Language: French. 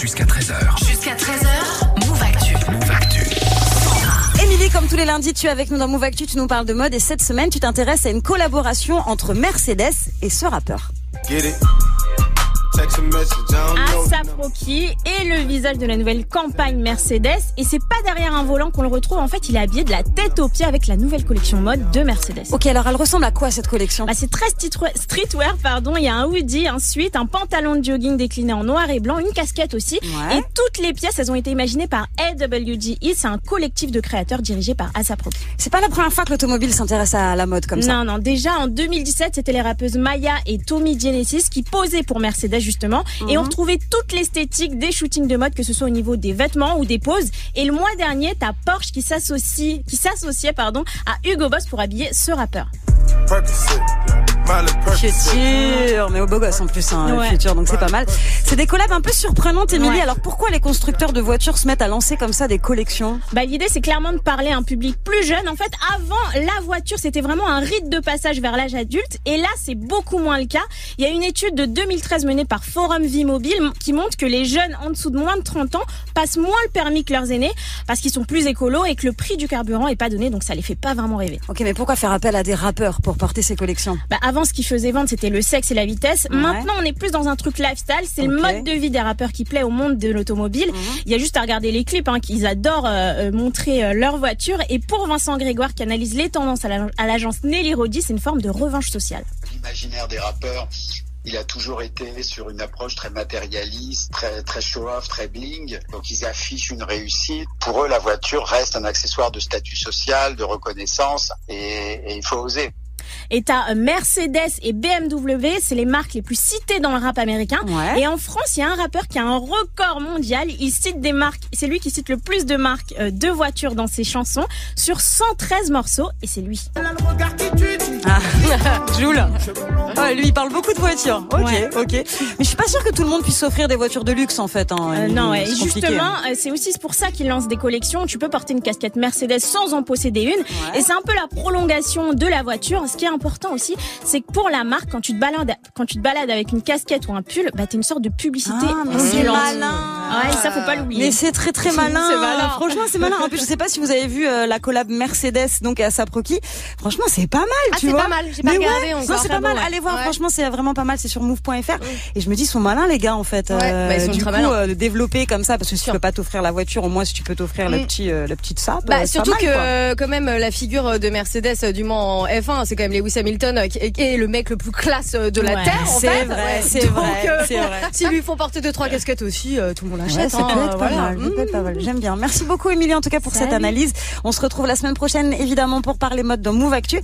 Jusqu'à 13h. Jusqu'à 13h, Move Actu. Move Actu. Émilie, comme tous les lundis, tu es avec nous dans Move Actu, tu nous parles de mode et cette semaine, tu t'intéresses à une collaboration entre Mercedes et ce rappeur. Get it. ASAP Rocky est le visage de la nouvelle campagne Mercedes et c'est pas derrière un volant qu'on le retrouve. En fait, il est habillé de la tête aux pieds avec la nouvelle collection mode de Mercedes. Ok, alors elle ressemble à quoi cette collection? Bah, c'est très streetwear- pardon. Il y a un hoodie, un suite, un pantalon de jogging décliné en noir et blanc, une casquette aussi. Ouais. Et toutes les pièces, elles ont été imaginées par AWGE. C'est un collectif de créateurs dirigé par ASAP Rocky. C'est pas la première fois que l'automobile s'intéresse à la mode comme ça. Non, non. Déjà en 2017, c'était les rappeuses Maya et Tommy Genesis qui posaient pour Mercedes justement, et Mhm. on retrouvait toute l'esthétique des shootings de mode, que ce soit au niveau des vêtements ou des poses. Et le mois dernier, t'as Porsche qui s'associe, qui s'associait pardon à Hugo Boss pour habiller ce rappeur. Miley Percocet. Futur, mais au beau gosse en plus, hein, Ouais. futur, donc c'est pas mal. C'est des collabs un peu surprenantes, Émilie. Ouais. Alors pourquoi les constructeurs de voitures se mettent à lancer comme ça des collections? Bah, l'idée, c'est clairement de parler à un public plus jeune. En fait, avant, la voiture, c'était vraiment un rite de passage vers l'âge adulte. Et là, c'est beaucoup moins le cas. Il y a une étude de 2013 menée par Forum Vie Mobile qui montre que les jeunes en dessous de moins de 30 ans passent moins le permis que leurs aînés parce qu'ils sont plus écolos et que le prix du carburant est pas donné. Donc, ça les fait pas vraiment rêver. Ok, mais pourquoi faire appel à des rappeurs pour porter ces collections? Bah, avant, ce qui faisait vendre, c'était le sexe et la vitesse. Ouais. Maintenant, on est plus dans un truc lifestyle. C'est le mode de vie des rappeurs qui plaît au monde de l'automobile. Il y a juste à regarder les clips, hein, qu'ils adorent euh, euh, montrer euh, leur voiture. Et pour Vincent Grégoire, qui analyse les tendances à la- à l'agence Nelly Rodi, c'est une forme de revanche sociale. l'imaginaire des rappeurs, il a toujours été sur une approche très matérialiste, très très show-off, très bling. Donc ils affichent une réussite. Pour eux, la voiture reste un accessoire de statut social, de reconnaissance, et, et il faut oser. Et t'as euh, Mercedes et BMW, c'est les marques les plus citées dans le rap américain. Ouais. Et en France, il y a un rappeur qui a un record mondial. Il cite des marques, c'est lui qui cite le plus de marques euh, de voitures dans ses chansons sur 113 morceaux. Et c'est lui. Ah, Joule. Ouais, lui, il parle beaucoup de voitures. Ok, Ouais. ok. Mais je suis pas sûre que tout le monde puisse s'offrir des voitures de luxe en fait. Hein, Euh, non, Et justement, c'est aussi pour ça qu'ils lancent des collections. Tu peux porter une casquette Mercedes sans en posséder une. Et c'est un peu la prolongation de la voiture. Ce qui est important aussi, c'est que pour la marque, quand tu te balades, quand tu te balades avec une casquette ou un pull, bah, t'es une sorte de publicité Ah, mais c'est ambulante. malin. Ouais, ça faut pas l'oublier. Mais c'est très très malin. C'est malin. Franchement, c'est malin. En plus, je sais pas si vous avez vu euh, la collab Mercedes donc à Saproki. Franchement, c'est pas mal, Ah, tu c'est vois. pas mal, j'ai pas Mais regardé ouais, encore. Non, c'est pas mal. ouais. Allez voir. Ouais. Franchement, c'est vraiment pas mal. C'est sur move.fr. Et je me dis, ils sont malins les gars en fait. Ouais, bah, ils sont du très coup, euh, développer comme ça, parce que si tu Sûr. peux pas t'offrir la voiture, au moins si tu peux t'offrir le Mm. petit, euh, le petit sap. Bah, euh, c'est surtout mal, que quoi. euh, quand même la figure de Mercedes euh, du Mans en F1, c'est quand même Lewis Hamilton euh, qui est le mec le plus classe euh, de la terre. en c'est fait. vrai, c'est Donc, vrai, euh, c'est vrai. S'ils lui font porter deux trois casquettes aussi, euh, tout le monde Ouais, l'achète. hein, voilà. J'aime bien. Merci beaucoup, Émilie, en tout cas, pour cette analyse. On se retrouve la semaine prochaine, évidemment, pour parler mode dans Move Actu.